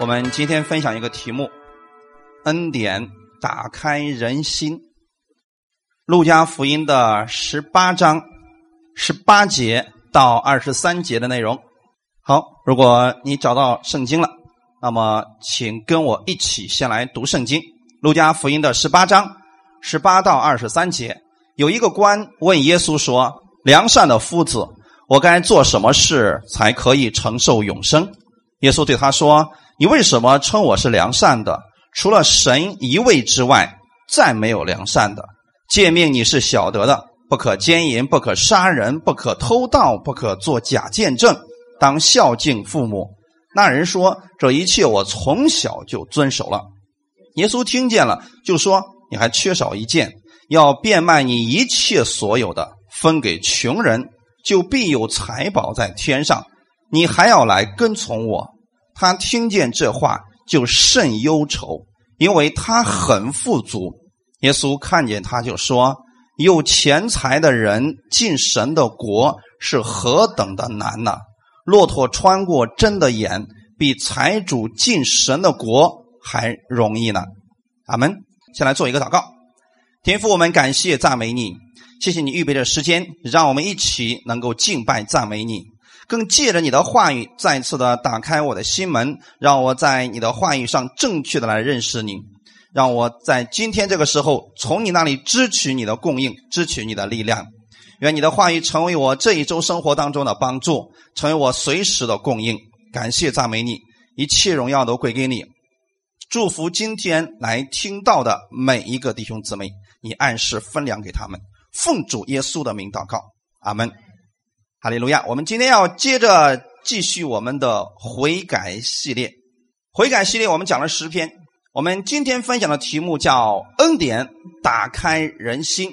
我们今天分享一个题目：恩典打开人心。路加福音的十八章十八节到二十三节的内容。好，如果你找到圣经了，那么请跟我一起先来读圣经。路加福音的十八章十八到二十三节，有一个官问耶稣说：“良善的夫子，我该做什么事才可以承受永生？”耶稣对他说。你为什么称我是良善的？除了神一位之外，再没有良善的。诫命你是晓得的：不可奸淫，不可杀人，不可偷盗，不可作假见证，当孝敬父母。那人说：“这一切我从小就遵守了。”耶稣听见了，就说：“你还缺少一件，要变卖你一切所有的，分给穷人，就必有财宝在天上。你还要来跟从我。”他听见这话就甚忧愁，因为他很富足。耶稣看见他就说：“有钱财的人进神的国是何等的难呢？骆驼穿过针的眼，比财主进神的国还容易呢。”阿门。先来做一个祷告，天父，我们感谢赞美你，谢谢你预备的时间，让我们一起能够敬拜赞美你。更借着你的话语，再次的打开我的心门，让我在你的话语上正确的来认识你，让我在今天这个时候从你那里支取你的供应，支取你的力量。愿你的话语成为我这一周生活当中的帮助，成为我随时的供应。感谢赞美你，一切荣耀都归给你。祝福今天来听到的每一个弟兄姊妹，你按时分粮给他们。奉主耶稣的名祷告，阿门。哈利路亚！我们今天要接着继续我们的悔改系列。悔改系列我们讲了十篇，我们今天分享的题目叫“恩典打开人心”。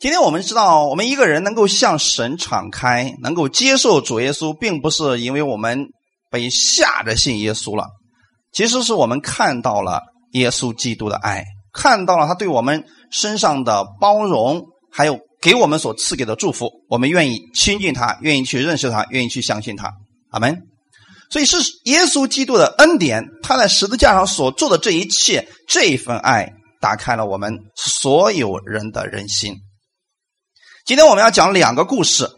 今天我们知道，我们一个人能够向神敞开，能够接受主耶稣，并不是因为我们被吓着信耶稣了，其实是我们看到了耶稣基督的爱，看到了他对我们身上的包容，还有。给我们所赐给的祝福，我们愿意亲近他，愿意去认识他，愿意去相信他。阿门。所以是耶稣基督的恩典，他在十字架上所做的这一切，这份爱，打开了我们所有人的人心。今天我们要讲两个故事，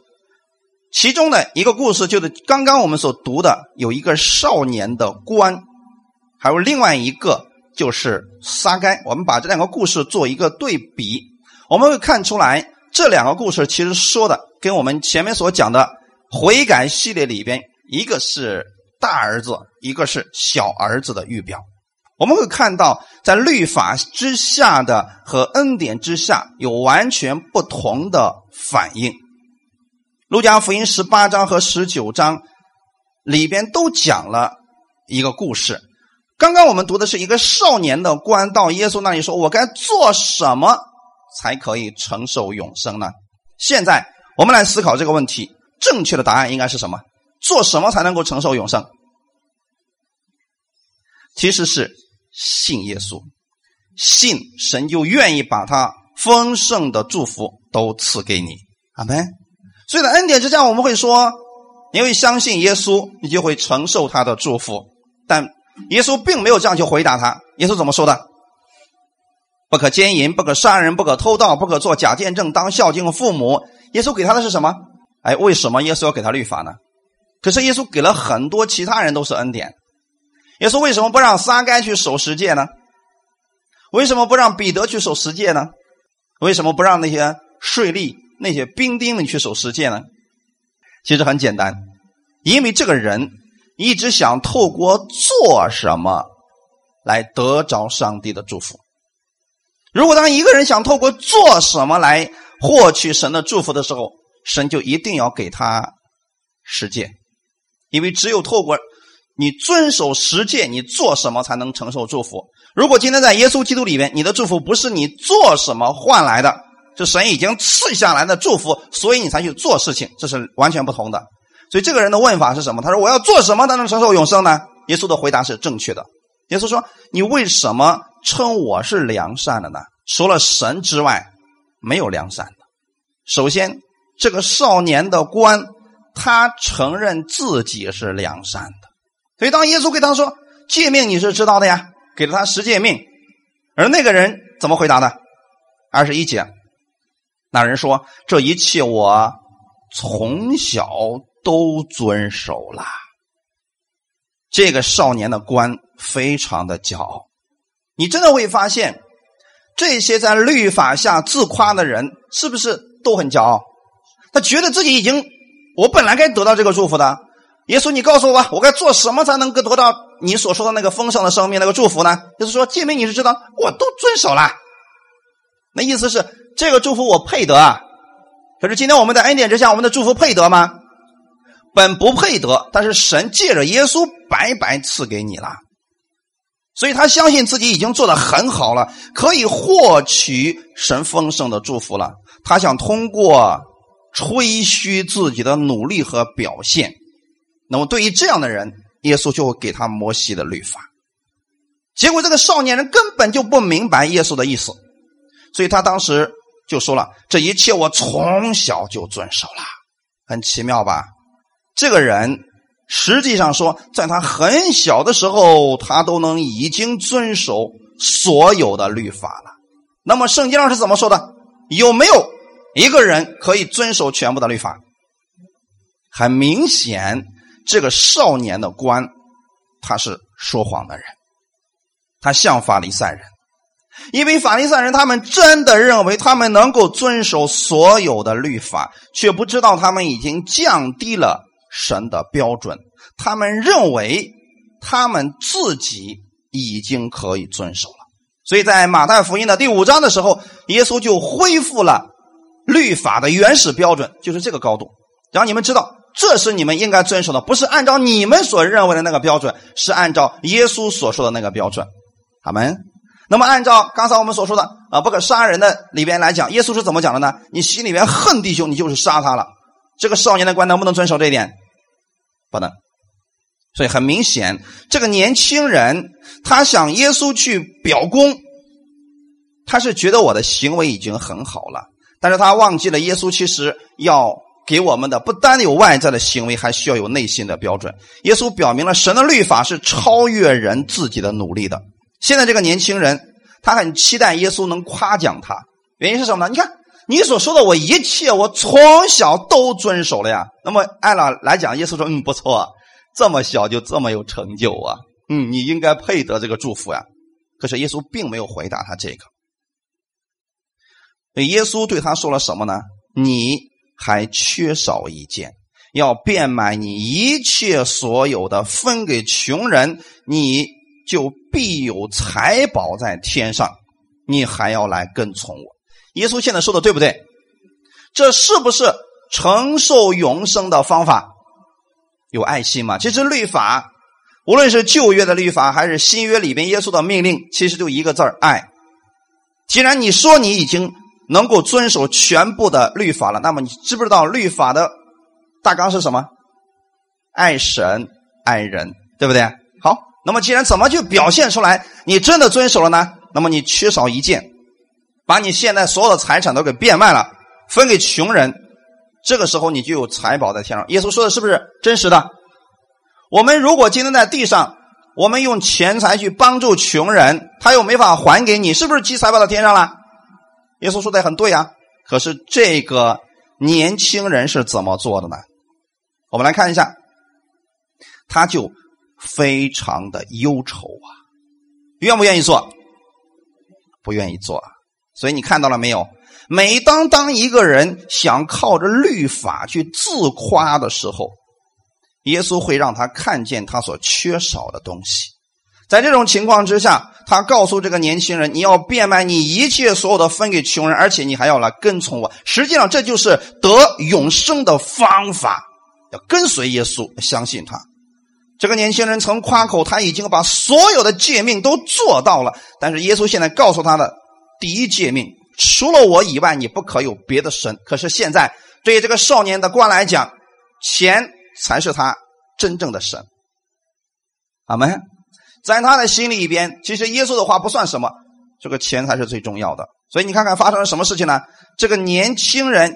其中的一个故事就是刚刚我们所读的，有一个少年的官，还有另外一个就是撒该。我们把这两个故事做一个对比，我们会看出来。这两个故事其实说的跟我们前面所讲的悔改系列里边，一个是大儿子，一个是小儿子的预表。我们会看到，在律法之下的和恩典之下有完全不同的反应。路加福音十八章和十九章里边都讲了一个故事。刚刚我们读的是一个少年的官到耶稣那里说：“我该做什么？”才可以承受永生呢？现在我们来思考这个问题，正确的答案应该是什么？做什么才能够承受永生？其实是信耶稣，信神就愿意把他丰盛的祝福都赐给你。阿门。所以在恩典之下，我们会说，因为相信耶稣，你就会承受他的祝福。但耶稣并没有这样去回答他。耶稣怎么说的？不可奸淫，不可杀人，不可偷盗，不可做假见证，当孝敬父母。耶稣给他的是什么？哎，为什么耶稣要给他律法呢？可是耶稣给了很多其他人都是恩典。耶稣为什么不让撒该去守十诫呢？为什么不让彼得去守十诫呢？为什么不让那些税吏、那些兵丁们去守十诫呢？其实很简单，因为这个人一直想透过做什么来得着上帝的祝福。如果当一个人想透过做什么来获取神的祝福的时候，神就一定要给他实践，因为只有透过你遵守实践，你做什么才能承受祝福。如果今天在耶稣基督里面，你的祝福不是你做什么换来的，是神已经赐下来的祝福，所以你才去做事情，这是完全不同的。所以这个人的问法是什么？他说：“我要做什么才能承受永生呢？”耶稣的回答是正确的。耶稣说：“你为什么？”称我是良善的呢？除了神之外，没有良善的。首先，这个少年的官，他承认自己是良善的。所以，当耶稣给他说：“诫命你是知道的呀，给了他十诫命。而那个人怎么回答的？二十一节，那人说：“这一切我从小都遵守了。”这个少年的官非常的骄傲。你真的会发现，这些在律法下自夸的人，是不是都很骄傲？他觉得自己已经，我本来该得到这个祝福的。耶稣，你告诉我吧，我该做什么才能够得到你所说的那个丰盛的生命、那个祝福呢？就是说，诫命你是知道，我都遵守了。那意思是，这个祝福我配得啊。可是今天我们在恩典之下，我们的祝福配得吗？本不配得，但是神借着耶稣白白赐给你了。所以他相信自己已经做的很好了，可以获取神丰盛的祝福了。他想通过吹嘘自己的努力和表现。那么，对于这样的人，耶稣就会给他摩西的律法。结果，这个少年人根本就不明白耶稣的意思，所以他当时就说了：“这一切我从小就遵守了。”很奇妙吧？这个人实际上说，在他很小的时候，他都能已经遵守所有的律法了。那么，圣经上是怎么说的？有没有一个人可以遵守全部的律法？很明显。这个少年的官，他是说谎的人，他像法利赛人，因为法利赛人他们真的认为他们能够遵守所有的律法，却不知道他们已经降低了神的标准。他们认为他们自己已经可以遵守了，所以在马太福音的第五章的时候，耶稣就恢复了律法的原始标准，就是这个高度，让你们知道。这是你们应该遵守的，不是按照你们所认为的那个标准，是按照耶稣所说的那个标准。好们，那么按照刚才我们所说的啊，不可杀人的里边来讲，耶稣是怎么讲的呢？你心里边恨弟兄，你就是杀他了。这个少年的官能不能遵守这一点？不能。所以很明显，这个年轻人他向耶稣去表功，他是觉得我的行为已经很好了，但是他忘记了耶稣其实要。给我们的不单有外在的行为，还需要有内心的标准。耶稣表明了神的律法是超越人自己的努力的。现在这个年轻人，他很期待耶稣能夸奖他，原因是什么呢？你看你所说的，我一切我从小都遵守了呀。那么按了来讲，耶稣说：“嗯，不错，这么小就这么有成就啊，嗯，你应该配得这个祝福呀。”可是耶稣并没有回答他这个。耶稣对他说了什么呢？你。还缺少一件，要变卖你一切所有的，分给穷人，你就必有财宝在天上。你还要来跟从我。耶稣现在说的对不对？这是不是承受永生的方法？有爱心吗？其实律法，无论是旧约的律法，还是新约里边耶稣的命令，其实就一个字：爱。既然你说你已经。能够遵守全部的律法了，那么你知不知道律法的大纲是什么？爱神爱人，对不对？好，那么既然怎么去表现出来，你真的遵守了呢？那么你缺少一件，把你现在所有的财产都给变卖了，分给穷人，这个时候你就有财宝在天上。耶稣说的是不是真实的？我们如果今天在地上，我们用钱财去帮助穷人，他又没法还给你，是不是积财宝到天上了？耶稣说的很对呀，可是这个年轻人是怎么做的呢？我们来看一下，他就非常的忧愁啊，愿不愿意做？不愿意做。所以你看到了没有？每当当一个人想靠着律法去自夸的时候，耶稣会让他看见他所缺少的东西。在这种情况之下，他告诉这个年轻人：“你要变卖你一切所有的，分给穷人，而且你还要来跟从我。”实际上，这就是得永生的方法，要跟随耶稣，相信他。这个年轻人曾夸口他已经把所有的诫命都做到了，但是耶稣现在告诉他的第一诫命：除了我以外，你不可有别的神。可是现在，对于这个少年的官来讲，钱才是他真正的神。阿门。在他的心里边，其实耶稣的话不算什么，这个钱才是最重要的。所以你看看发生了什么事情呢？这个年轻人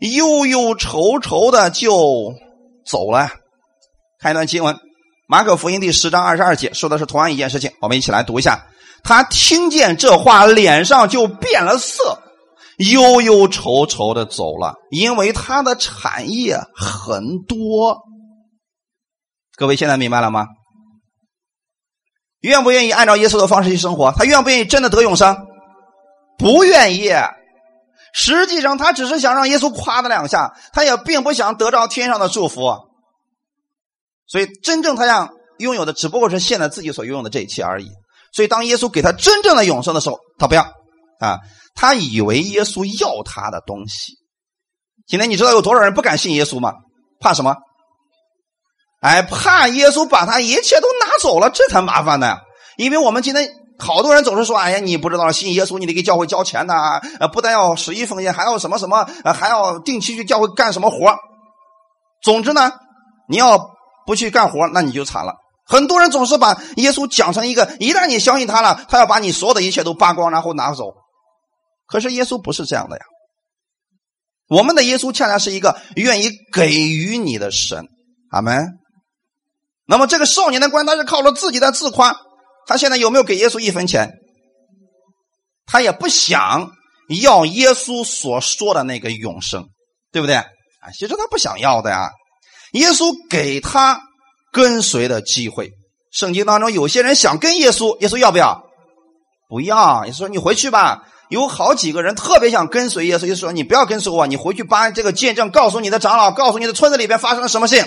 忧忧愁愁的就走了。看一段经文，《马可福音第十章二十二节说的是同样一件事情，我们一起来读一下。他听见这话，脸上就变了色，忧忧愁愁的走了，因为他的产业很多。各位现在明白了吗？愿不愿意按照耶稣的方式去生活？他愿不愿意真的得永生？不愿意。实际上，他只是想让耶稣夸他两下，他也并不想得到天上的祝福。所以，真正他想拥有的，只不过是现在自己所拥有的这一切而已。所以，当耶稣给他真正的永生的时候，他不要啊！他以为耶稣要他的东西。今天你知道有多少人不敢信耶稣吗？怕什么？哎，怕耶稣把他一切都拿走了，这才麻烦呢。因为我们今天好多人总是说：“哎呀，你不知道信耶稣，你得给教会交钱呐！呃，不但要十一奉献，还要什么什么，还要定期去教会干什么活总之呢，你要不去干活，那你就惨了。很多人总是把耶稣讲成一个，一旦你相信他了，他要把你所有的一切都扒光，然后拿走。可是耶稣不是这样的呀。我们的耶稣恰恰是一个愿意给予你的神。阿门。那么这个少年的官，他是靠着自己的自夸，他现在有没有给耶稣一分钱？他也不想要耶稣所说的那个永生，对不对？啊，其实他不想要的呀。耶稣给他跟随的机会。圣经当中有些人想跟耶稣，耶稣要不要？不要。耶稣说：“你回去吧。”有好几个人特别想跟随耶稣，就说：“你不要跟随我，你回去把这个见证告诉你的长老，告诉你的村子里边发生了什么事情。”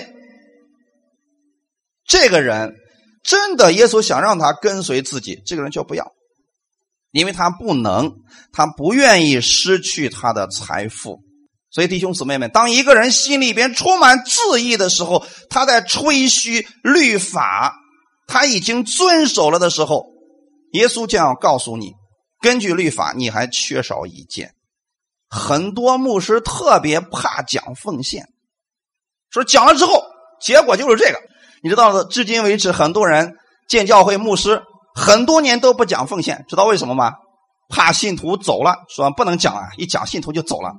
这个人真的，耶稣想让他跟随自己，这个人就不要，因为他不能，他不愿意失去他的财富。所以弟兄姊妹们，当一个人心里边充满自义的时候，他在吹嘘律法，他已经遵守了的时候，耶稣将要告诉你，根据律法，你还缺少一件。很多牧师特别怕讲奉献，说讲了之后，结果就是这个。你知道，至今为止，很多人建教会牧师很多年都不讲奉献，知道为什么吗？怕信徒走了，说不能讲啊，一讲信徒就走了。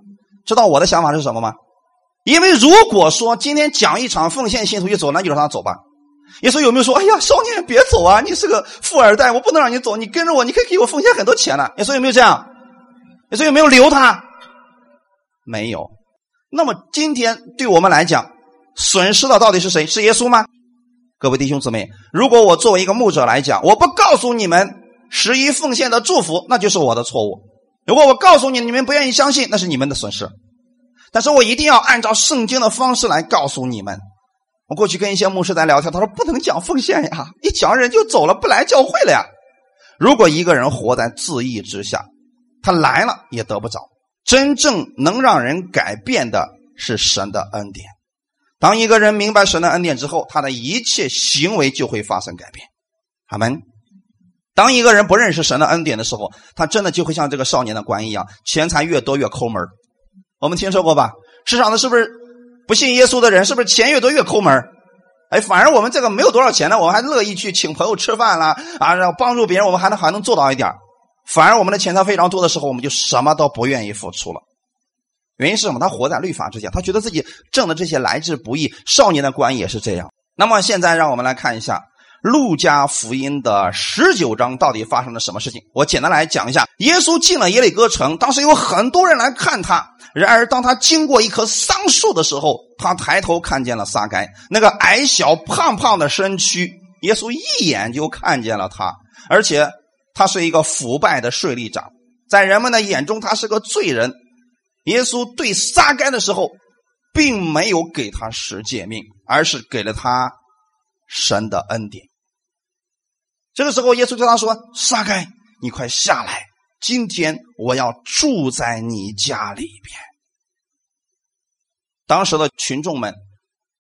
知道我的想法是什么吗？因为如果说今天讲一场奉献，信徒就走，那就让他走吧。耶稣有没有说：“哎呀，少年别走啊，你是个富二代，我不能让你走，你跟着我，你可以给我奉献很多钱呢。”耶稣有没有这样？耶稣有没有留他？没有。那么今天对我们来讲，损失的到底是谁？是耶稣吗？各位弟兄姊妹，如果我作为一个牧者来讲，我不告诉你们十一奉献的祝福，那就是我的错误。如果我告诉你，你们不愿意相信，那是你们的损失。但是我一定要按照圣经的方式来告诉你们。我过去跟一些牧师在聊天，他说不能讲奉献呀，一讲人就走了，不来教会了呀。如果一个人活在自义之下，他来了也得不着。真正能让人改变的是神的恩典。当一个人明白神的恩典之后，他的一切行为就会发生改变。阿门。当一个人不认识神的恩典的时候，他真的就会像这个少年的官一样，钱财越多越抠门我们听说过吧？世上的是不是不信耶稣的人，是不是钱越多越抠门哎，反而我们这个没有多少钱呢，我们还乐意去请朋友吃饭啦，啊，然后帮助别人，我们还能还能做到一点反而我们的钱财非常多的时候，我们就什么都不愿意付出了。原因是什么？他活在律法之下，他觉得自己挣的这些来之不易。少年的官也是这样。那么现在让我们来看一下《路加福音》的十九章到底发生了什么事情。我简单来讲一下：耶稣进了耶利哥城，当时有很多人来看他。然而，当他经过一棵桑树的时候，他抬头看见了撒该，那个矮小胖胖的身躯。耶稣一眼就看见了他，而且他是一个腐败的税吏长，在人们的眼中，他是个罪人。耶稣对撒该的时候，并没有给他十诫命，而是给了他神的恩典。这个时候，耶稣对他说：“撒该，你快下来，今天我要住在你家里边。”当时的群众们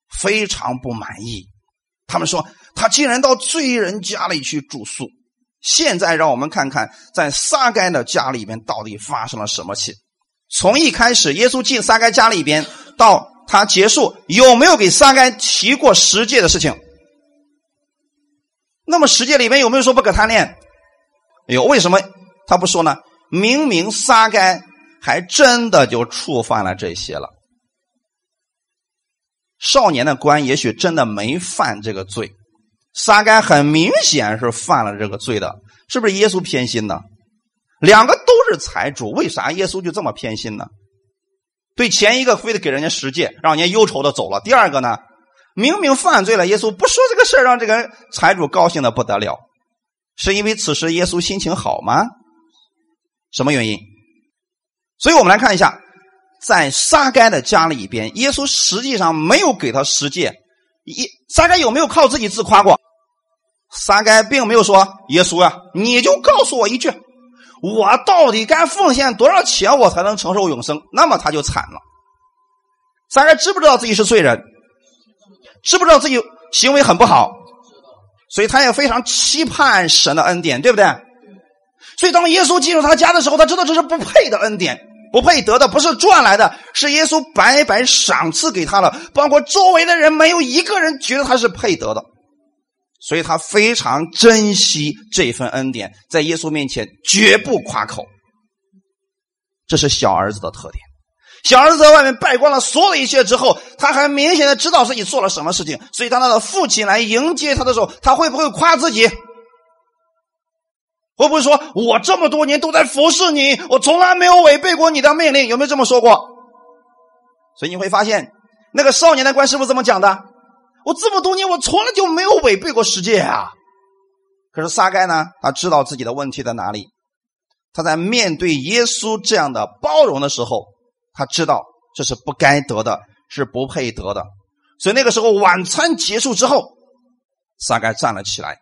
非常不满意，他们说：“他竟然到罪人家里去住宿。”现在，让我们看看在撒该的家里边到底发生了什么事。从一开始，耶稣进撒该家里边，到他结束，有没有给撒该提过十诫的事情？那么十诫里面有没有说不可贪恋？有，为什么他不说呢？明明撒该还真的就触犯了这些了。少年的官也许真的没犯这个罪，撒该很明显是犯了这个罪的，是不是耶稣偏心呢？两个都是财主，为啥耶稣就这么偏心呢？对前一个非得给人家十诫，让人家忧愁的走了；第二个呢，明明犯罪了，耶稣不说这个事，让这个财主高兴的不得了，是因为此时耶稣心情好吗？什么原因？所以我们来看一下，在撒该的家里边，耶稣实际上没有给他十诫。一撒该有没有靠自己自夸过？撒该并没有说：“耶稣啊，你就告诉我一句，我到底该奉献多少钱，我才能承受永生？”那么他就惨了。撒该知不知道自己是罪人？知不知道自己行为很不好？所以他也非常期盼神的恩典，对不对？所以当耶稣进入他家的时候，他知道这是不配的恩典。不配得的不是赚来的，是耶稣白白赏赐给他了。包括周围的人，没有一个人觉得他是配得的，所以他非常珍惜这份恩典，在耶稣面前绝不夸口。这是小儿子的特点。小儿子在外面败光了所有的一切之后，他还明显的知道自己做了什么事情，所以当他的父亲来迎接他的时候，他会不会夸自己？会不会说，我这么多年都在服侍你，我从来没有违背过你的命令？有没有这么说过？所以你会发现，那个少年的官师傅怎么讲的？我这么多年，我从来就没有违背过世界啊。可是撒该呢？他知道自己的问题在哪里。他在面对耶稣这样的包容的时候，他知道这是不该得的，是不配得的。所以那个时候晚餐结束之后，撒该站了起来。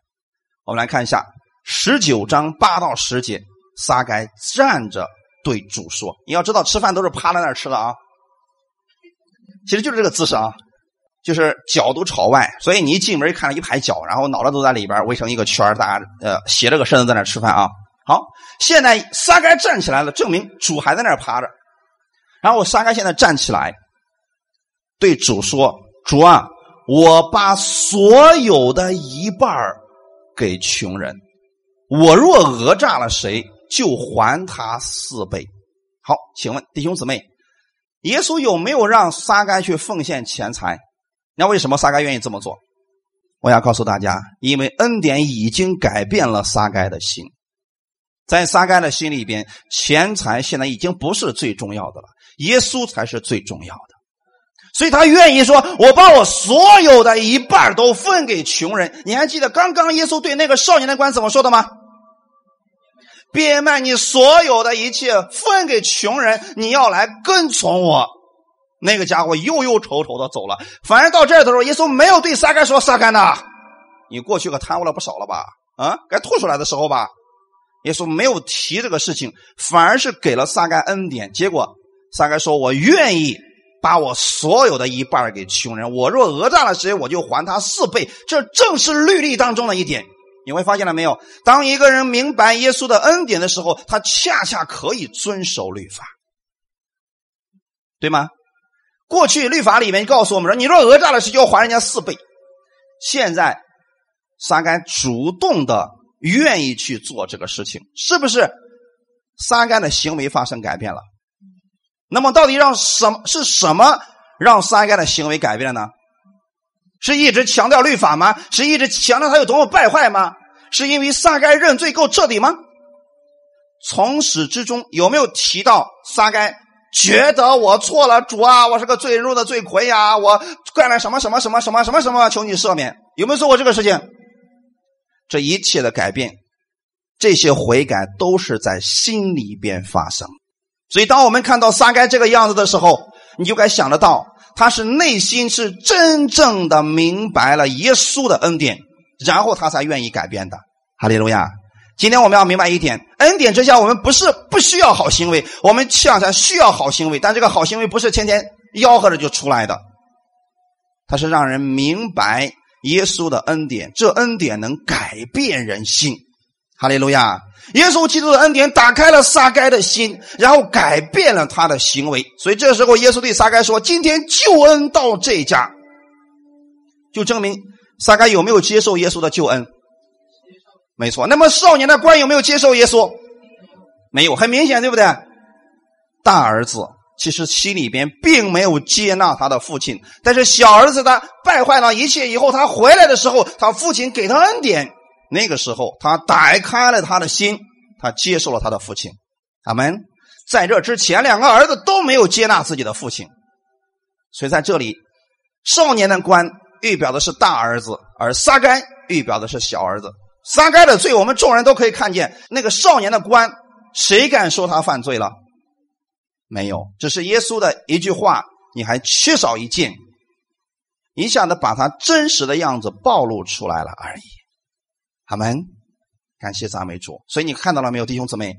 我们来看一下。十九章八到十节，撒该站着对主说：“你要知道，吃饭都是趴在那儿吃的啊。其实就是这个姿势啊，就是脚都朝外，所以你一进门看了一排脚，然后脑袋都在里边围成一个圈大家呃斜着个身子在那吃饭啊。好，现在撒该站起来了，证明主还在那儿趴着。然后撒该现在站起来，对主说：‘主啊，我把所有的一半给穷人。’”我若讹诈了谁，就还他四倍。好，请问弟兄姊妹，耶稣有没有让撒该去奉献钱财？那为什么撒该愿意这么做？我要告诉大家，因为恩典已经改变了撒该的心，在撒该的心里边，钱财现在已经不是最重要的了，耶稣才是最重要的。所以他愿意说：“我把我所有的一半都分给穷人。”你还记得刚刚耶稣对那个少年的官怎么说的吗？变卖你所有的一切，分给穷人。你要来跟从我。那个家伙忧忧愁愁的走了。反而到这的时候，耶稣没有对撒该说：“撒该呐，你过去可贪污了不少了吧？啊，该吐出来的时候吧。”耶稣没有提这个事情，反而是给了撒该恩典。结果撒该说：“我愿意把我所有的一半给穷人。我若讹诈了谁，我就还他四倍。这正是律例当中的一点。”你会发现了没有？当一个人明白耶稣的恩典的时候，他恰恰可以遵守律法，对吗？过去律法里面告诉我们说，你若讹诈了谁，就要还人家四倍。现在撒该主动的愿意去做这个事情，是不是？撒该的行为发生改变了。那么，到底让什么是什么让撒该的行为改变了呢？是一直强调律法吗？是一直强调他有多么败坏吗？是因为撒该认罪够彻底吗？从始至终有没有提到撒该觉得我错了，主啊，我是个罪人中的罪魁呀，我干了什么什么什么什么什么什么，求你赦免？有没有做过这个事情？这一切的改变，这些悔改都是在心里边发生。所以，当我们看到撒该这个样子的时候，你就该想得到。他是内心是真正的明白了耶稣的恩典，然后他才愿意改变的。哈利路亚！今天我们要明白一点：恩典之下，我们不是不需要好行为，我们恰恰需要好行为。但这个好行为不是天天吆喝着就出来的，它是让人明白耶稣的恩典，这恩典能改变人性。哈利路亚！耶稣基督的恩典打开了撒该的心，然后改变了他的行为。所以这时候，耶稣对撒该说：“今天救恩到这家，就证明撒该有没有接受耶稣的救恩？没错。那么少年的官有没有接受耶稣？没有。很明显，对不对？大儿子其实心里边并没有接纳他的父亲。但是小儿子他败坏了一切以后，他回来的时候，他父亲给他恩典。那个时候，他打开了他的心，他接受了他的父亲。阿门。在这之前，两个儿子都没有接纳自己的父亲，所以在这里，少年的官预表的是大儿子，而撒该预表的是小儿子。撒该的罪，我们众人都可以看见。那个少年的官，谁敢说他犯罪了？没有，只是耶稣的一句话，你还缺少一件，一下子把他真实的样子暴露出来了而已。阿门，感谢赞美主。所以你看到了没有，弟兄姊妹？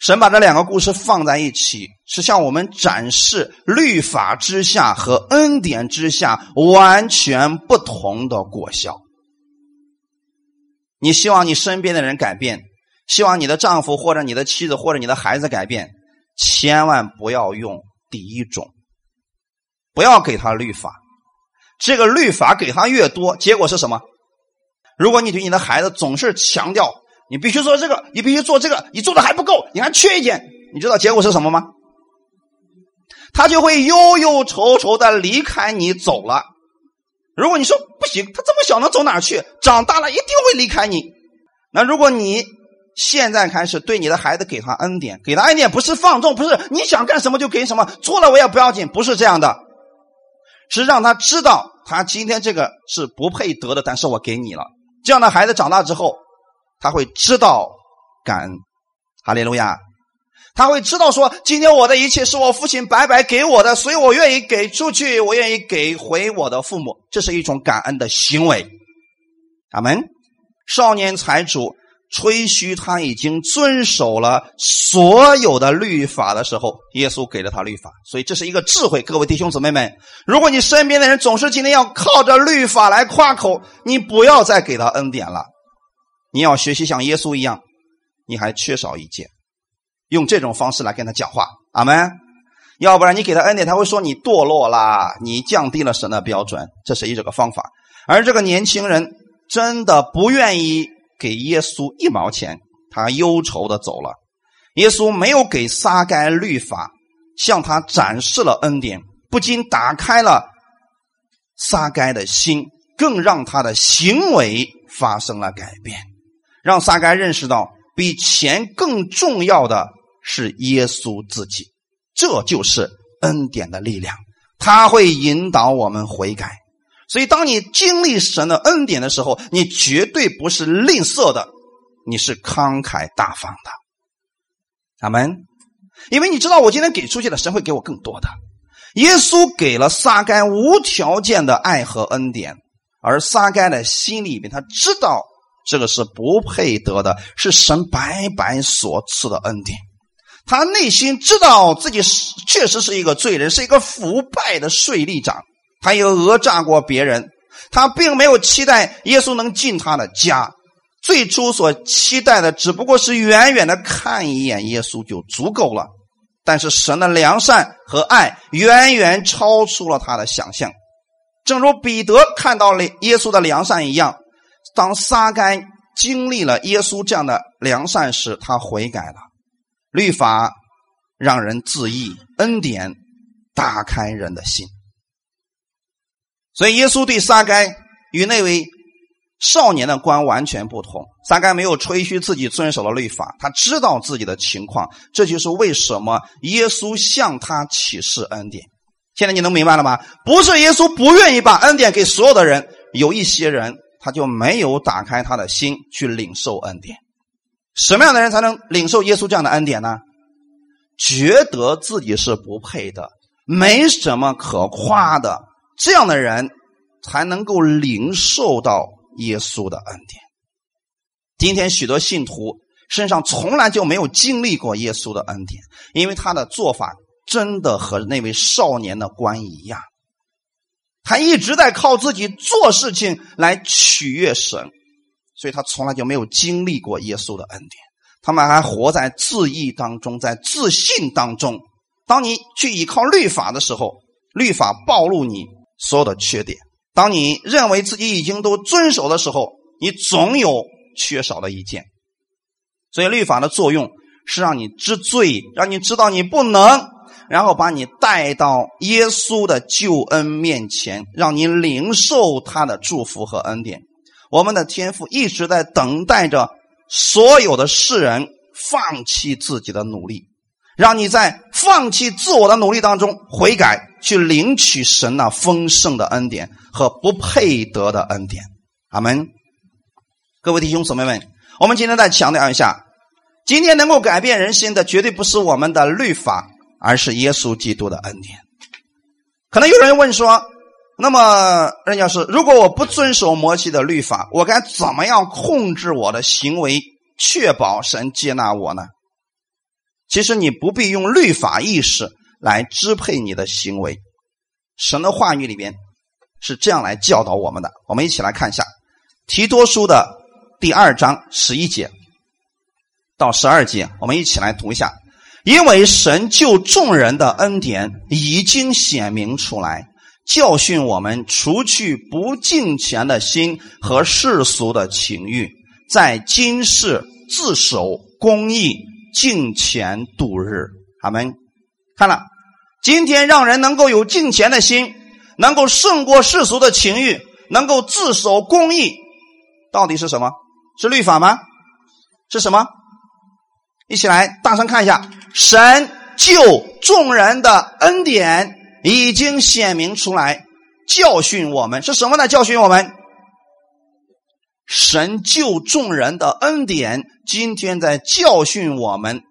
神把这两个故事放在一起，是向我们展示律法之下和恩典之下完全不同的果效。你希望你身边的人改变，希望你的丈夫或者你的妻子或者你的孩子改变，千万不要用第一种，不要给他律法。这个律法给他越多，结果是什么？如果你对你的孩子总是强调你必须做这个，你必须做这个，你做的还不够，你还缺一点，你知道结果是什么吗？他就会忧忧愁愁的离开你走了。如果你说不行，他这么小能走哪去？长大了一定会离开你。那如果你现在开始对你的孩子给他恩典，给他恩典不是放纵，不是你想干什么就给什么，错了我也不要紧，不是这样的，是让他知道他今天这个是不配得的，但是我给你了。这样的孩子长大之后，他会知道感恩，哈利路亚。他会知道说，今天我的一切是我父亲白白给我的，所以我愿意给出去，我愿意给回我的父母，这是一种感恩的行为。阿门。少年财主吹嘘他已经遵守了所有的律法的时候，耶稣给了他律法，所以这是一个智慧。各位弟兄姊妹们，如果你身边的人总是今天要靠着律法来夸口，你不要再给他恩典了，你要学习像耶稣一样，你还缺少一件。用这种方式来跟他讲话，阿门。要不然你给他恩典，他会说你堕落啦，你降低了神的标准。这是一这个方法。而这个年轻人真的不愿意给耶稣一毛钱，他忧愁的走了。耶稣没有给撒该律法，向他展示了恩典，不仅打开了撒该的心，更让他的行为发生了改变，让撒该认识到比钱更重要的。是耶稣自己，这就是恩典的力量，他会引导我们悔改。所以，当你经历神的恩典的时候，你绝对不是吝啬的，你是慷慨大方的。阿门。因为你知道，我今天给出去的，神会给我更多的。耶稣给了撒该无条件的爱和恩典，而撒该的心里边，他知道这个是不配得的，是神白白所赐的恩典。他内心知道自己是确实是一个罪人，是一个腐败的税吏长，他也讹诈过别人。他并没有期待耶稣能进他的家，最初所期待的只不过是远远的看一眼耶稣就足够了。但是神的良善和爱远远超出了他的想象，正如彼得看到了耶稣的良善一样。当撒该经历了耶稣这样的良善时，他悔改了。律法让人自义，恩典打开人的心。所以，耶稣对撒该与那位少年的官完全不同。撒该没有吹嘘自己遵守了律法，他知道自己的情况。这就是为什么耶稣向他启示恩典。现在你能明白了吗？不是耶稣不愿意把恩典给所有的人，有一些人他就没有打开他的心去领受恩典。什么样的人才能领受耶稣这样的恩典呢？觉得自己是不配的，没什么可夸的，这样的人才能够领受到耶稣的恩典。今天许多信徒身上从来就没有经历过耶稣的恩典，因为他的做法真的和那位少年的官一样，他一直在靠自己做事情来取悦神。所以他从来就没有经历过耶稣的恩典，他们还活在自义当中，在自信当中。当你去依靠律法的时候，律法暴露你所有的缺点；当你认为自己已经都遵守的时候，你总有缺少的一件。所以律法的作用是让你知罪，让你知道你不能，然后把你带到耶稣的救恩面前，让你领受他的祝福和恩典。我们的天父一直在等待着所有的世人放弃自己的努力，让你在放弃自我的努力当中悔改，去领取神那丰盛的恩典和不配得的恩典。阿门。各位弟兄姊妹们，我们今天再强调一下，今天能够改变人心的，绝对不是我们的律法，而是耶稣基督的恩典。可能有人问说。那么，任教师，如果我不遵守摩西的律法，我该怎么样控制我的行为，确保神接纳我呢？其实你不必用律法意识来支配你的行为，神的话语里边是这样来教导我们的。我们一起来看一下提多书的第二章十一节到十二节，我们一起来读一下。因为神救众人的恩典已经显明出来。教训我们，除去不敬虔的心和世俗的情欲，在今世自守公义、敬虔度日。阿门。看了，今天让人能够有敬虔的心，能够胜过世俗的情欲，能够自守公义，到底是什么？是律法吗？是什么？一起来大声看一下：神救众人的恩典。已经显明出来，教训我们是什么呢？教训我们，神救众人的恩典，今天在教训我们，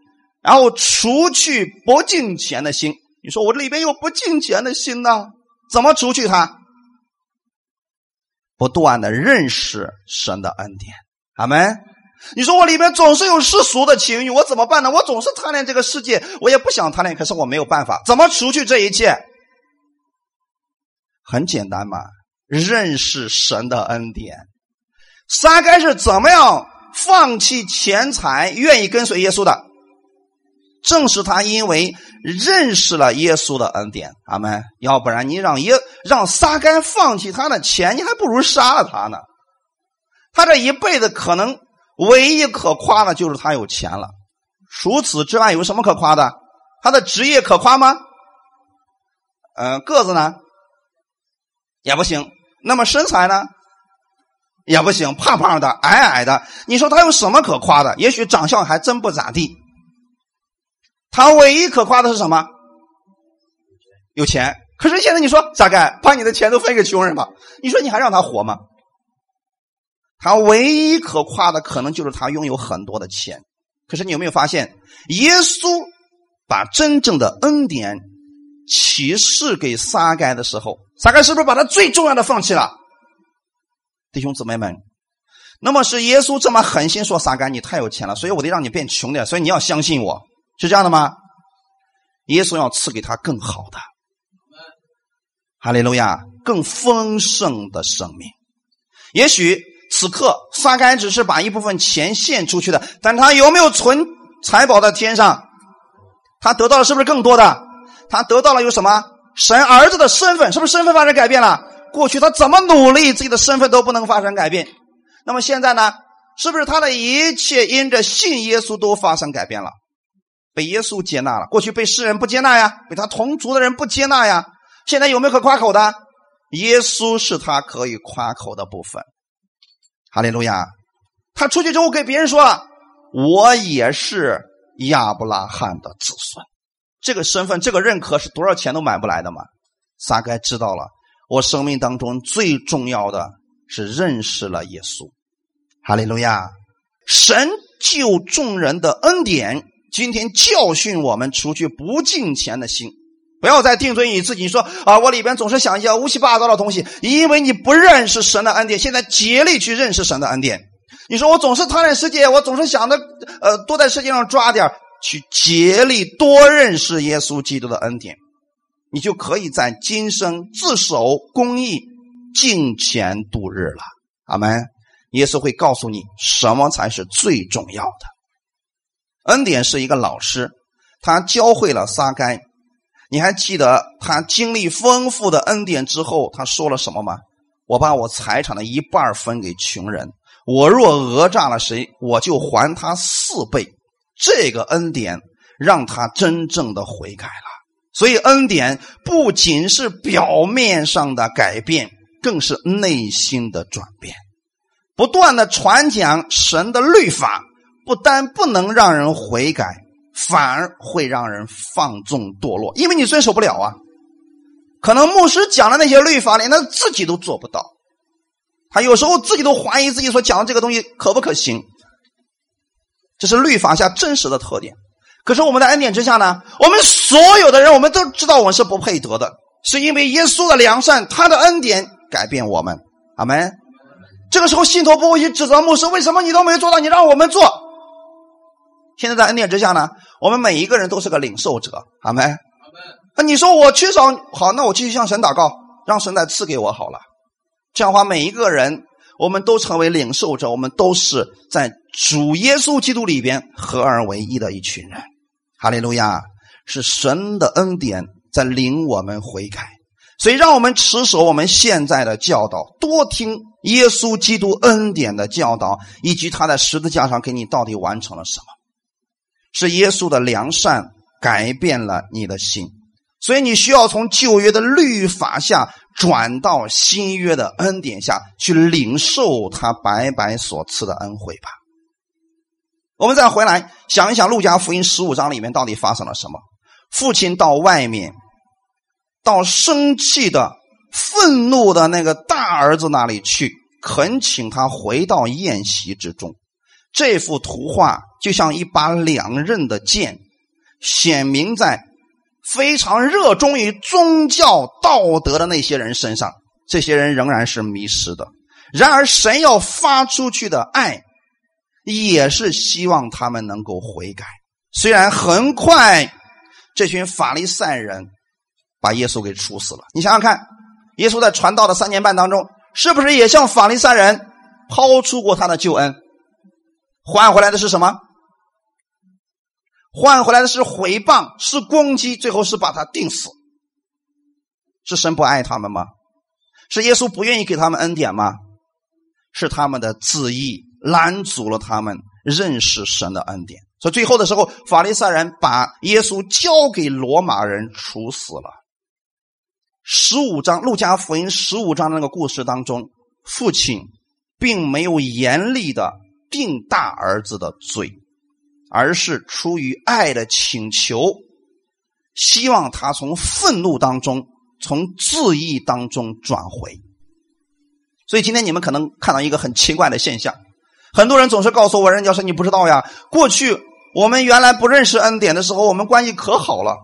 然后除去不敬虔的心。你说我这里边有不敬虔的心呢？怎么除去它？不断的认识神的恩典，阿门。你说我里面总是有世俗的情欲，我怎么办呢？我总是贪恋这个世界，我也不想贪恋，可是我没有办法。怎么除去这一切？很简单嘛，认识神的恩典。撒该是怎么样放弃钱财，愿意跟随耶稣的？正是他因为认识了耶稣的恩典。阿门。要不然你让耶让撒该放弃他的钱，你还不如杀了他呢。他这一辈子可能唯一可夸的就是他有钱了。除此之外，有什么可夸的？他的职业可夸吗？嗯，个子呢？也不行，那么身材呢？也不行，胖胖的，矮矮的。你说他有什么可夸的？也许长相还真不咋地。他唯一可夸的是什么？有钱。可是现在你说咋干？把你的钱都分给穷人吧？你说你还让他活吗？他唯一可夸的可能就是他拥有很多的钱。可是你有没有发现，耶稣把真正的恩典？启示给撒该的时候，撒该是不是把他最重要的放弃了？弟兄姊妹们，那么是耶稣这么狠心说撒该你太有钱了，所以我得让你变穷点，所以你要相信我是这样的吗？耶稣要赐给他更好的，哈利路亚，更丰盛的生命。也许此刻撒该只是把一部分钱献出去的，但他有没有存财宝在天上？他得到的是不是更多的？他得到了有什么神儿子的身份？是不是身份发生改变了？过去他怎么努力，自己的身份都不能发生改变。那么现在呢？是不是他的一切因着信耶稣都发生改变了？被耶稣接纳了。过去被世人不接纳呀，被他同族的人不接纳呀。现在有没有可夸口的？耶稣是他可以夸口的部分。哈利路亚！他出去之后给别人说了：“我也是亚伯拉罕的子孙。”这个身份，这个认可是多少钱都买不来的嘛？撒该知道了，我生命当中最重要的是认识了耶稣。哈利路亚！神救众人的恩典，今天教训我们，除去不敬虔的心，不要再定罪于自己，说啊，我里边总是想一些乌七八糟的东西，因为你不认识神的恩典。现在竭力去认识神的恩典。你说我总是贪恋世界，我总是想着呃，多在世界上抓点去竭力多认识耶稣基督的恩典，你就可以在今生自守公义、敬虔度日了。阿门。耶稣会告诉你什么才是最重要的。恩典是一个老师，他教会了撒该。你还记得他经历丰富的恩典之后，他说了什么吗？我把我财产的一半分给穷人。我若讹诈了谁，我就还他四倍。这个恩典让他真正的悔改了，所以恩典不仅是表面上的改变，更是内心的转变。不断的传讲神的律法，不但不能让人悔改，反而会让人放纵堕落，因为你遵守不了啊。可能牧师讲的那些律法，连他自己都做不到。他有时候自己都怀疑自己所讲的这个东西可不可行。这是律法下真实的特点。可是我们的恩典之下呢？我们所有的人，我们都知道我们是不配得的，是因为耶稣的良善，他的恩典改变我们。阿门。这个时候，信徒不会去指责牧师，为什么你都没做到？你让我们做。现在在恩典之下呢，我们每一个人都是个领受者。阿门。那你说我缺少好，那我继续向神祷告，让神再赐给我好了。这样的话，每一个人我们都成为领受者，我们都是在主耶稣基督里边合而为一的一群人。哈利路亚！是神的恩典在领我们悔改，所以让我们持守我们现在的教导，多听耶稣基督恩典的教导，以及他在十字架上给你到底完成了什么。是耶稣的良善改变了你的心。所以你需要从旧约的律法下转到新约的恩典下去领受他白白所赐的恩惠吧。我们再回来想一想，《路加福音》十五章里面到底发生了什么？父亲到外面，到生气的、愤怒的那个大儿子那里去，恳请他回到宴席之中。这幅图画就像一把两刃的剑，显明在。非常热衷于宗教道德的那些人身上，这些人仍然是迷失的。然而，神要发出去的爱，也是希望他们能够悔改。虽然很快，这群法利赛人把耶稣给处死了。你想想看，耶稣在传道的三年半当中，是不是也向法利赛人抛出过他的救恩？换回来的是什么？换回来的是毁谤，是攻击，最后是把他钉死。是神不爱他们吗？是耶稣不愿意给他们恩典吗？是他们的自意拦阻了他们认识神的恩典。所以最后的时候，法利赛人把耶稣交给罗马人处死了。十五章路加福音十五章那个故事当中，父亲并没有严厉的定大儿子的罪。而是出于爱的请求，希望他从愤怒当中、从自义当中转回。所以今天你们可能看到一个很奇怪的现象：很多人总是告诉我，任教授，你不知道呀。过去我们原来不认识恩典的时候，我们关系可好了。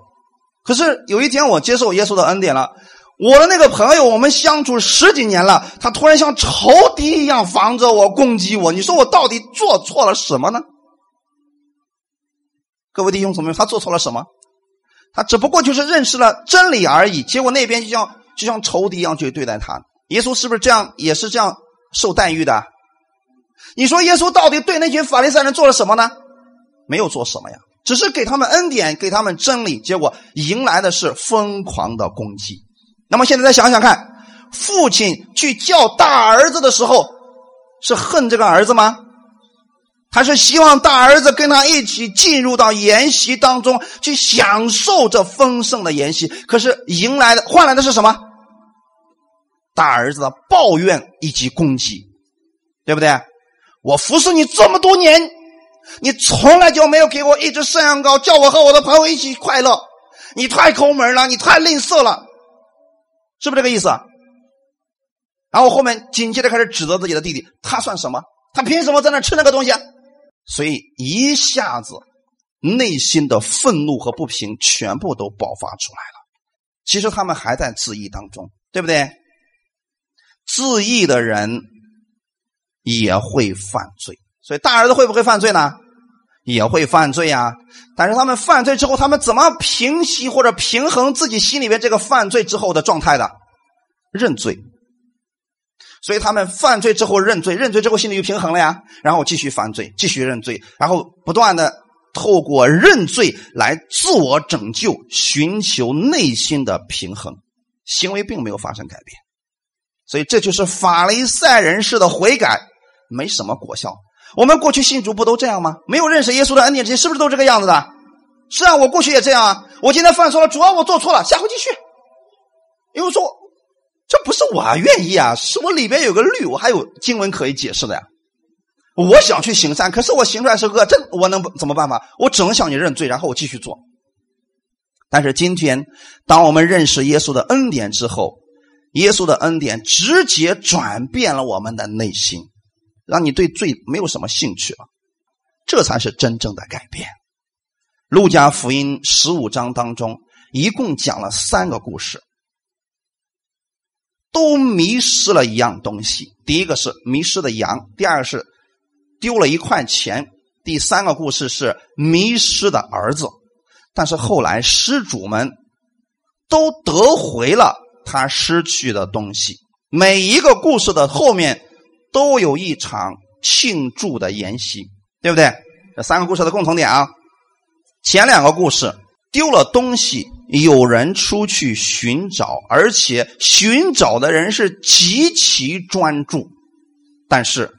可是有一天我接受耶稣的恩典了，我的那个朋友，我们相处十几年了，他突然像仇敌一样防着我、攻击我。你说我到底做错了什么呢？各位弟兄姊妹，他做错了什么？他只不过就是认识了真理而已。结果那边就像就像仇敌一样去对待他。耶稣是不是这样？也是这样受待遇的？你说耶稣到底对那群法利赛人做了什么呢？没有做什么呀，只是给他们恩典，给他们真理。结果迎来的是疯狂的攻击。那么现在再想想看，父亲去叫大儿子的时候，是恨这个儿子吗？他是希望大儿子跟他一起进入到筵席当中去享受这丰盛的筵席，可是迎来的换来的是什么？大儿子的抱怨以及攻击，对不对？我服侍你这么多年，你从来就没有给我一只山羊羔，叫我和我的朋友一起快乐。你太抠门了，你太吝啬了，是不是这个意思？然后后面紧接着开始指责自己的弟弟，他算什么？他凭什么在那吃那个东西？所以一下子，内心的愤怒和不平全部都爆发出来了。其实他们还在自义当中，对不对？自义的人也会犯罪，所以大儿子会不会犯罪呢？也会犯罪呀。但是他们犯罪之后，他们怎么平息或者平衡自己心里面这个犯罪之后的状态的？认罪。所以他们犯罪之后认罪，认罪之后心里就平衡了呀，然后继续犯罪，继续认罪，然后不断的透过认罪来自我拯救，寻求内心的平衡，行为并没有发生改变。所以这就是法利赛人式的悔改，没什么果效。我们过去信主不都这样吗？没有认识耶稣的恩典之前，是不是都这个样子的？是啊，我过去也这样啊。我今天犯错了，主要我做错了，下回继续。因为说这不是我愿意啊，是我里边有个律，我还有经文可以解释的呀。我想去行善，可是我行出来是恶，这我能怎么办法？我只能向你认罪，然后我继续做。但是今天，当我们认识耶稣的恩典之后，耶稣的恩典直接转变了我们的内心，让你对罪没有什么兴趣了。这才是真正的改变。路加福音十五章当中，一共讲了三个故事，都迷失了一样东西。第一个是迷失的羊，第二个是丢了一块钱，第三个故事是迷失的儿子。但是后来失主们都得回了他失去的东西。每一个故事的后面都有一场庆祝的筵席，对不对？这三个故事的共同点啊。前两个故事丢了东西，有人出去寻找，而且寻找的人是极其专注。但是，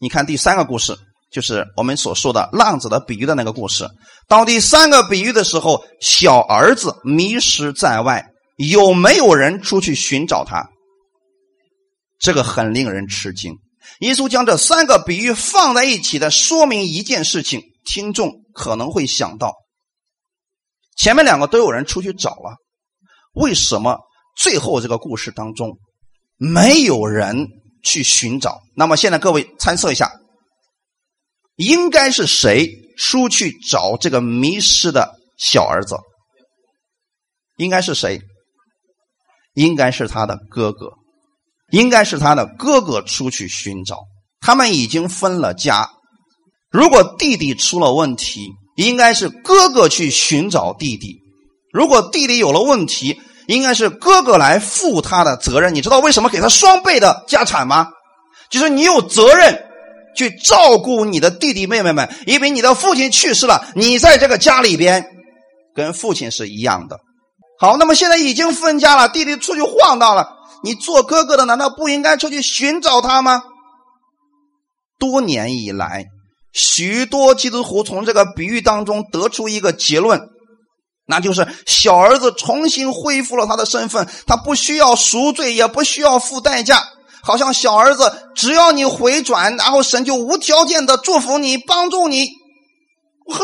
你看第三个故事，就是我们所说的浪子的比喻的那个故事。到第三个比喻的时候，小儿子迷失在外，有没有人出去寻找他？这个很令人吃惊。耶稣将这三个比喻放在一起的，说明一件事情：听众可能会想到。前面两个都有人出去找了，为什么最后这个故事当中没有人去寻找？那么现在各位猜测一下，应该是谁出去找这个迷失的小儿子？应该是谁？应该是他的哥哥，应该是他的哥哥出去寻找。他们已经分了家，如果弟弟出了问题。应该是哥哥去寻找弟弟，如果弟弟有了问题，应该是哥哥来负他的责任。你知道为什么给他双倍的家产吗？就是你有责任去照顾你的弟弟妹妹们，因为你的父亲去世了，你在这个家里边跟父亲是一样的。好，那么现在已经分家了，弟弟出去晃荡了，你做哥哥的难道不应该出去寻找他吗？多年以来。许多基督徒从这个比喻当中得出一个结论，那就是小儿子重新恢复了他的身份，他不需要赎罪，也不需要付代价。好像小儿子只要你回转，然后神就无条件的祝福你，帮助你。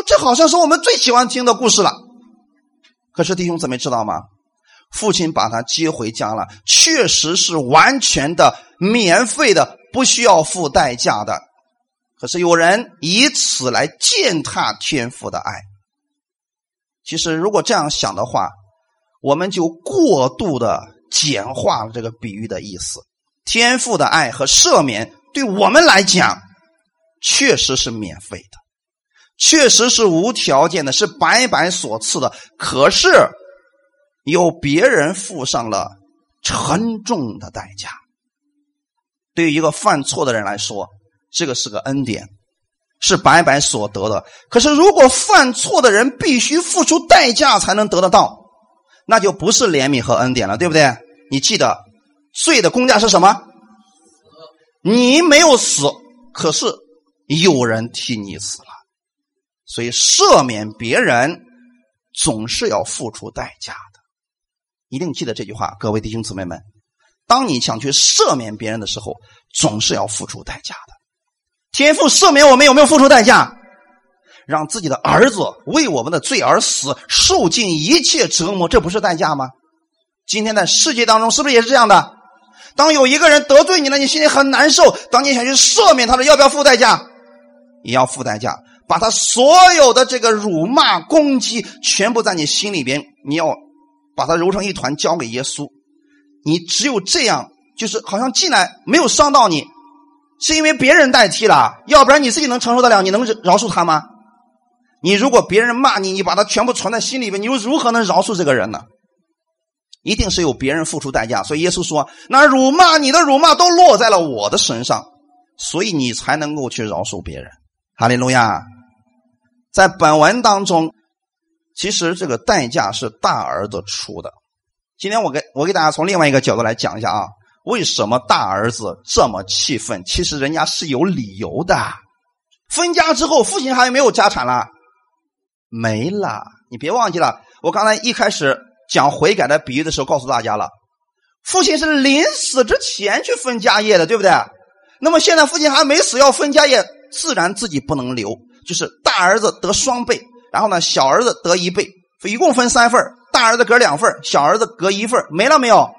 这好像是我们最喜欢听的故事了。可是弟兄姊妹知道吗？父亲把他接回家了，确实是完全的免费的，不需要付代价的。可是有人以此来践踏天父的爱。其实，如果这样想的话，我们就过度的简化了这个比喻的意思。天赋的爱和赦免对我们来讲，确实是免费的，确实是无条件的，是白白所赐的。可是，有别人付上了沉重的代价。对于一个犯错的人来说，这个是个恩典，是白白所得的。可是，如果犯错的人必须付出代价才能得得到，那就不是怜悯和恩典了，对不对？你记得，罪的公价是什么？你没有死，可是有人替你死了。所以，赦免别人总是要付出代价。一定记得这句话，各位弟兄姊妹们。当你想去赦免别人的时候，总是要付出代价的。天父赦免我们有没有付出代价？让自己的儿子为我们的罪而死，受尽一切折磨，这不是代价吗？今天在世界当中是不是也是这样的？当有一个人得罪你了，你心里很难受。当你想去赦免他的，要不要付代价？也要付代价，把他所有的这个辱骂、攻击，全部在你心里边，你要把它揉成一团，交给耶稣。你只有这样，就是好像进来没有伤到你。是因为别人代替了，要不然你自己能承受得了？你能饶恕他吗？你如果别人骂你，你把它全部存在心里面，你又如何能饶恕这个人呢？一定是有别人付出代价。所以耶稣说：“那辱骂你的辱骂都落在了我的身上，所以你才能够去饶恕别人。”哈利路亚！在本文当中，其实这个代价是大儿子出的。今天我给我给大家从另外一个角度来讲一下啊。为什么大儿子这么气愤？其实人家是有理由的。分家之后，父亲还有没有家产了？没了。你别忘记了，我刚才一开始讲悔改的比喻的时候，告诉大家了，父亲是临死之前去分家业的，对不对？那么现在父亲还没死要分家业，自然自己不能留，就是大儿子得双倍，然后呢，小儿子得一倍，一共分三份大儿子隔两份小儿子隔一份没了没有？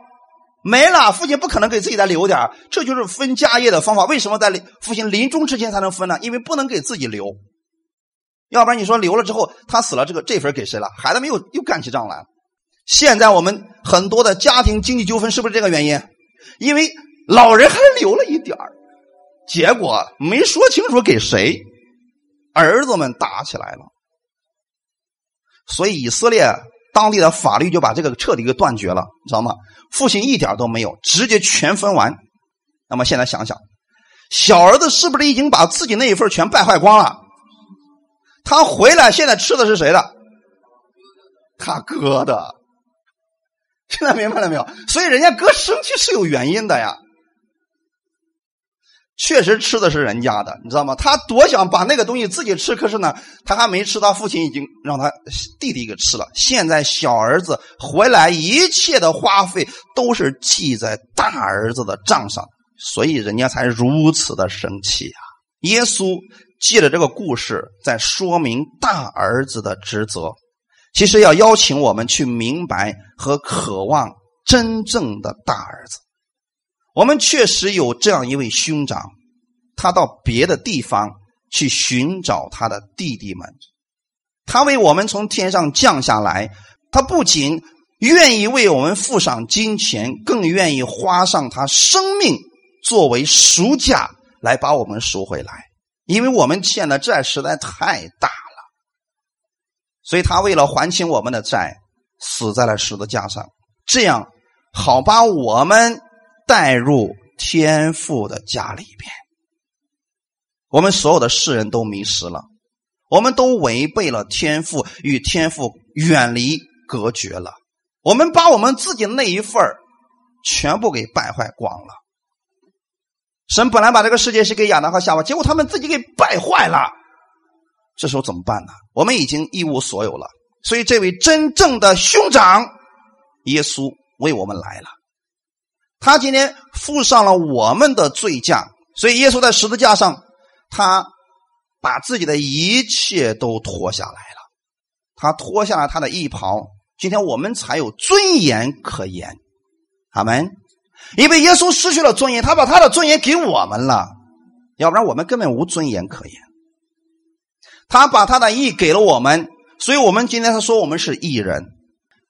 没了，父亲不可能给自己再留点这就是分家业的方法。为什么在父亲临终之前才能分呢？因为不能给自己留，要不然你说留了之后他死了，这个这份给谁了？孩子们又又干起仗来了。现在我们很多的家庭经济纠纷是不是这个原因？因为老人还留了一点结果没说清楚给谁，儿子们打起来了。所以以色列。当地的法律就把这个彻底给断绝了，你知道吗？父亲一点都没有，直接全分完。那么现在想想，小儿子是不是已经把自己那一份全败坏光了？他回来现在吃的是谁的？他哥的。现在明白了没有？所以人家哥生气是有原因的呀。确实吃的是人家的，你知道吗？他多想把那个东西自己吃，可是呢，他还没吃，他父亲已经让他弟弟给吃了。现在小儿子回来，一切的花费都是记在大儿子的账上，所以人家才如此的生气啊！耶稣借着这个故事，在说明大儿子的职责，其实要邀请我们去明白和渴望真正的大儿子。我们确实有这样一位兄长，他到别的地方去寻找他的弟弟们，他为我们从天上降下来，他不仅愿意为我们付上金钱，更愿意花上他生命作为赎价来把我们赎回来，因为我们欠的债实在太大了，所以他为了还清我们的债，死在了十字架上，这样好把我们。带入天父的家里边，我们所有的世人都迷失了，我们都违背了天父，与天父远离隔绝了。我们把我们自己那一份全部给败坏光了。神本来把这个世界是给亚当和夏娃，结果他们自己给败坏了。这时候怎么办呢？我们已经一无所有了。所以，这位真正的兄长耶稣为我们来了。他今天付上了我们的罪价，所以耶稣在十字架上，他把自己的一切都脱下来了。他脱下了他的衣袍，今天我们才有尊严可言。阿门。因为耶稣失去了尊严，他把他的尊严给我们了，要不然我们根本无尊严可言。他把他的义给了我们，所以我们今天他说我们是义人，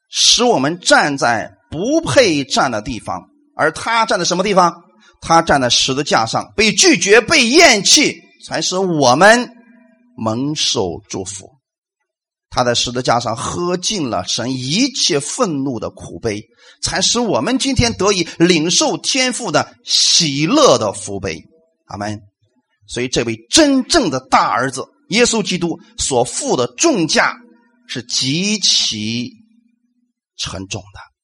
使我们站在不配站的地方。而他站在什么地方？他站在十字架上，被拒绝、被厌弃，才使我们蒙受祝福。他在十字架上喝尽了神一切愤怒的苦杯，才使我们今天得以领受天父的喜乐的福杯。阿门。所以，这位真正的大儿子耶稣基督所负的重价是极其沉重的。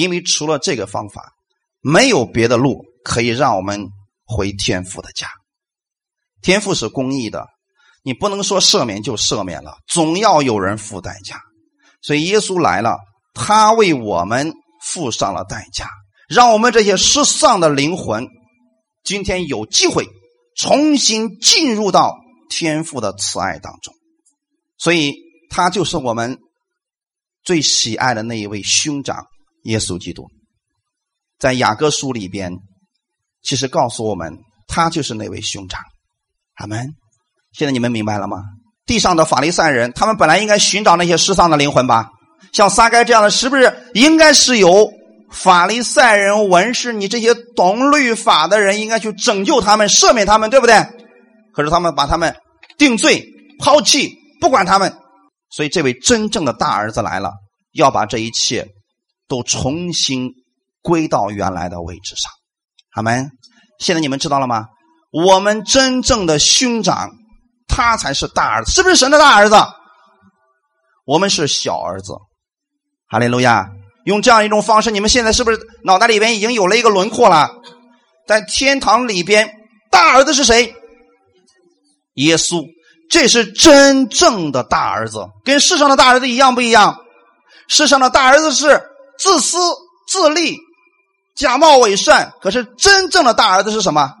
因为除了这个方法，没有别的路可以让我们回天父的家。天父是公义的，你不能说赦免就赦免了，总要有人付代价。所以耶稣来了，他为我们付上了代价，让我们这些失丧的灵魂今天有机会重新进入到天父的慈爱当中。所以他就是我们最喜爱的那一位兄长。耶稣基督在雅各书里边，其实告诉我们，他就是那位兄长。阿门。现在你们明白了吗？地上的法利赛人，他们本来应该寻找那些失丧的灵魂吧？像撒该这样的，是不是应该是由法利赛人、文士，你这些懂律法的人，应该去拯救他们、赦免他们，对不对？可是他们把他们定罪、抛弃，不管他们。所以，这位真正的大儿子来了，要把这一切。都重新归到原来的位置上，好没？现在你们知道了吗？我们真正的兄长，他才是大儿子，是不是神的大儿子？我们是小儿子。哈利路亚！用这样一种方式，你们现在是不是脑袋里边已经有了一个轮廓了？在天堂里边，大儿子是谁？耶稣，这是真正的大儿子，跟世上的大儿子一样不一样？世上的大儿子是自私自利、假冒伪善，可是真正的大儿子是什么？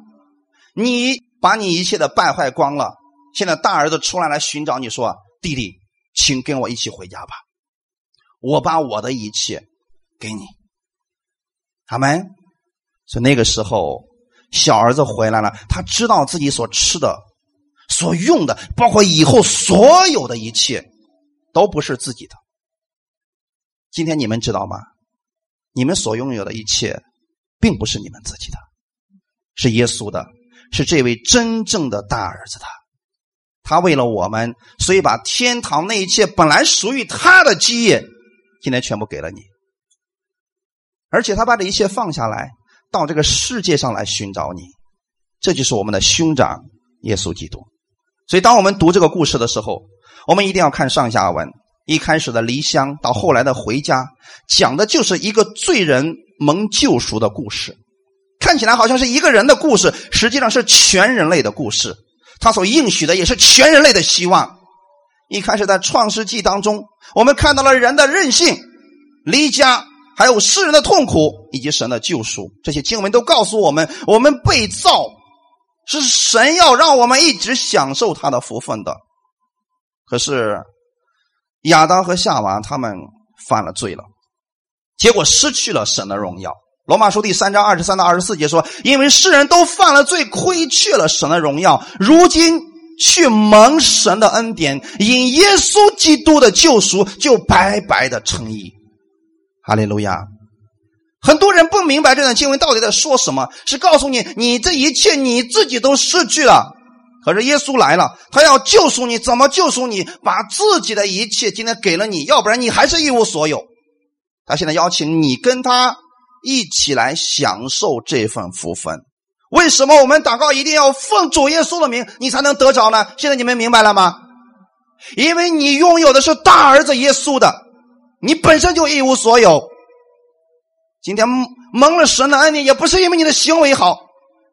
你把你一切的败坏光了，现在大儿子出来来寻找你说：“弟弟，请跟我一起回家吧，我把我的一切给你。”阿门。所以那个时候，小儿子回来了，他知道自己所吃的。所用的，包括以后所有的一切，都不是自己的。今天你们知道吗？你们所拥有的一切，并不是你们自己的，是耶稣的，是这位真正的大儿子的。他为了我们，所以把天堂那一切本来属于他的基业，今天全部给了你。而且他把这一切放下来，到这个世界上来寻找你。这就是我们的兄长耶稣基督。所以，当我们读这个故事的时候，我们一定要看上下文。一开始的离乡，到后来的回家，讲的就是一个罪人蒙救赎的故事。看起来好像是一个人的故事，实际上是全人类的故事。他所应许的也是全人类的希望。一开始在创世纪当中，我们看到了人的任性、离家，还有世人的痛苦，以及神的救赎。这些经文都告诉我们，我们被造。是神要让我们一直享受他的福分的，可是亚当和夏娃他们犯了罪了，结果失去了神的荣耀。罗马书第三章二十三到二十四节说：“因为世人都犯了罪，亏缺了神的荣耀，如今去蒙神的恩典，因耶稣基督的救赎，就白白的称义。”哈利路亚。很多人不明白这段经文到底在说什么，是告诉你，你这一切你自己都失去了，可是耶稣来了，他要救赎你，怎么救赎你？把自己的一切今天给了你，要不然你还是一无所有。他现在邀请你跟他一起来享受这份福分。为什么我们祷告一定要奉主耶稣的名，你才能得着呢？现在你们明白了吗？因为你拥有的是大儿子耶稣的，你本身就一无所有。今天蒙了神的恩典，也不是因为你的行为好。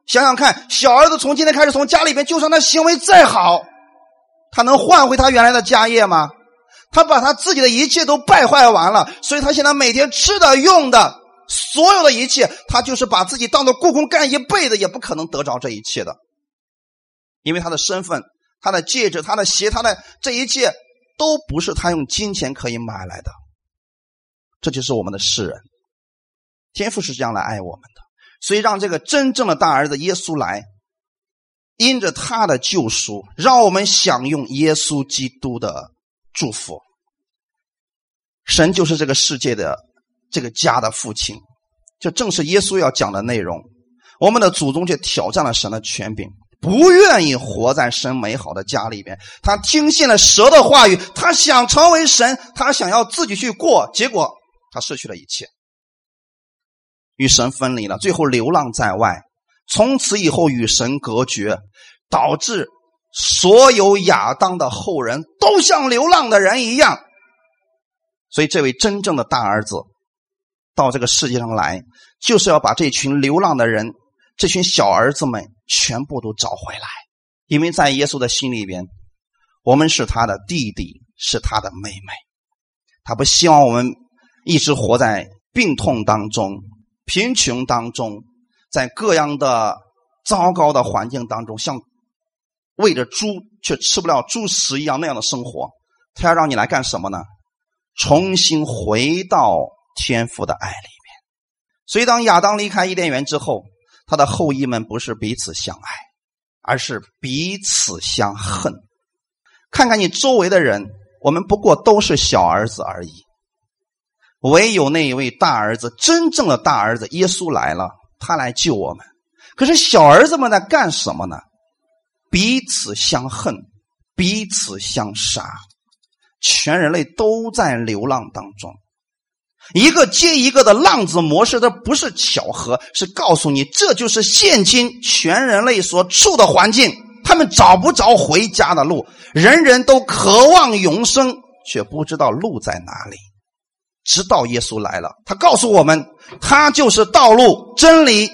想想看，小儿子从今天开始从家里边，就算他行为再好，他能换回他原来的家业吗？他把他自己的一切都败坏完了，所以他现在每天吃的、用的，所有的一切，他就是把自己当做故宫干一辈子，也不可能得着这一切的。因为他的身份、他的戒指、他的鞋、他的这一切，都不是他用金钱可以买来的。这就是我们的世人。天父是这样来爱我们的，所以让这个真正的大儿子耶稣来，因着他的救赎，让我们享用耶稣基督的祝福。神就是这个世界的这个家的父亲，这正是耶稣要讲的内容。我们的祖宗却挑战了神的权柄，不愿意活在神美好的家里边。他听信了蛇的话语，他想成为神，他想要自己去过，结果他失去了一切。与神分离了，最后流浪在外，从此以后与神隔绝，导致所有亚当的后人都像流浪的人一样。所以，这位真正的大儿子到这个世界上来，就是要把这群流浪的人、这群小儿子们全部都找回来。因为在耶稣的心里边，我们是他的弟弟，是他的妹妹。他不希望我们一直活在病痛当中。贫穷当中，在各样的糟糕的环境当中，像喂着猪却吃不了猪食一样那样的生活，他要让你来干什么呢？重新回到天父的爱里面。所以，当亚当离开伊甸园之后，他的后裔们不是彼此相爱，而是彼此相恨。看看你周围的人，我们不过都是小儿子而已。唯有那一位大儿子，真正的大儿子耶稣来了，他来救我们。可是小儿子们在干什么呢？彼此相恨，彼此相杀，全人类都在流浪当中，一个接一个的浪子模式。这不是巧合，是告诉你，这就是现今全人类所处的环境。他们找不着回家的路，人人都渴望永生，却不知道路在哪里。直到耶稣来了，他告诉我们，他就是道路、真理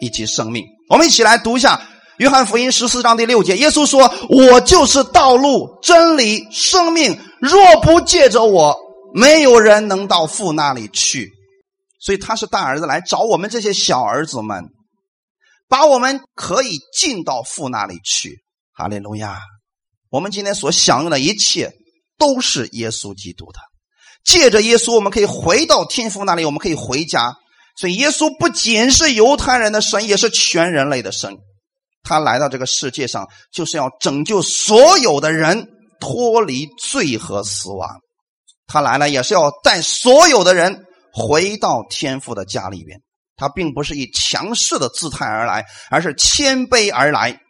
以及生命。我们一起来读一下约翰福音十四章第六节，耶稣说：“我就是道路、真理、生命，若不借着我，没有人能到父那里去。”所以他是大儿子来找我们这些小儿子们，把我们可以进到父那里去。哈利路亚！我们今天所享用的一切都是耶稣基督的，借着耶稣，我们可以回到天父那里，我们可以回家。所以，耶稣不仅是犹太人的神，也是全人类的神。他来到这个世界上，就是要拯救所有的人脱离罪和死亡。他来了，也是要带所有的人回到天父的家里边。他并不是以强势的姿态而来，而是谦卑而来，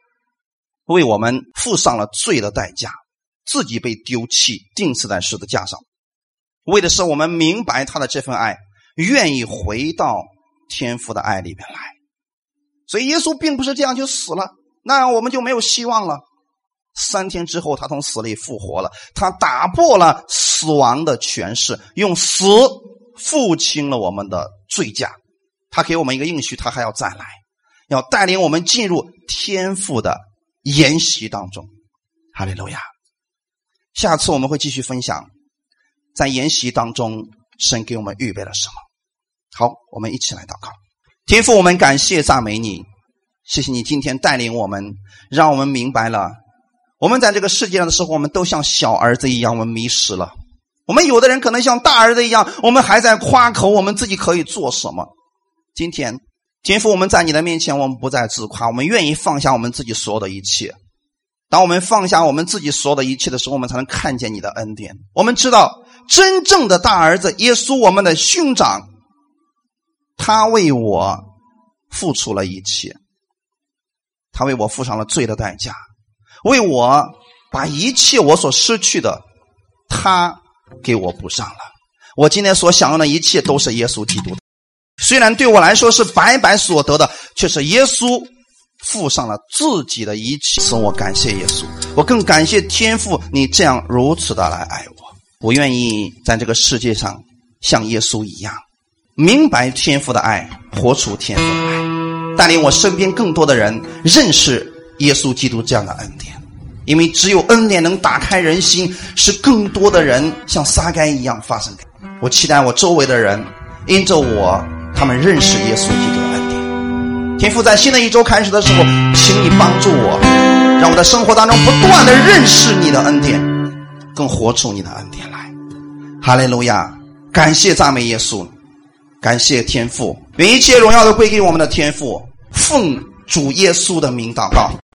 为我们付上了罪的代价，自己被丢弃，钉死在十字架上，为的是我们明白他的这份爱，愿意回到天父的爱里边来。所以耶稣并不是这样就死了，那样我们就没有希望了。三天之后，他从死里复活了，他打破了死亡的权势，用死付清了我们的罪价。他给我们一个应许，他还要再来，要带领我们进入天父的筵席当中。哈利路亚！下次我们会继续分享，在筵席当中，神给我们预备了什么。好，我们一起来祷告。天父，我们感谢赞美你，谢谢你今天带领我们，让我们明白了，我们在这个世界上的时候，我们都像小儿子一样，我们迷失了。我们有的人可能像大儿子一样，我们还在夸口我们自己可以做什么。今天，天父，我们在你的面前，我们不再自夸，我们愿意放下我们自己所有的一切。当我们放下我们自己所有的一切的时候，我们才能看见你的恩典。我们知道，真正的大儿子耶稣，我们的兄长。他为我付出了一切，他为我付上了罪的代价，为我把一切我所失去的，他给我补上了。我今天所享用的一切都是耶稣基督的，虽然对我来说是白白所得的，却是耶稣付上了自己的一切。使我感谢耶稣，我更感谢天父，你这样如此的来爱我。我愿意在这个世界上像耶稣一样。明白天父的爱，活出天父的爱，带领我身边更多的人认识耶稣基督这样的恩典。因为只有恩典能打开人心，使更多的人像撒该一样发生。我期待我周围的人因着我，他们认识耶稣基督的恩典。天父在新的一周开始的时候，请你帮助我，让我的生活当中不断的认识你的恩典，更活出你的恩典。哈利路亚！感谢赞美耶稣。感谢天父，愿一切荣耀都归给我们的天父。奉主耶稣的名祷告。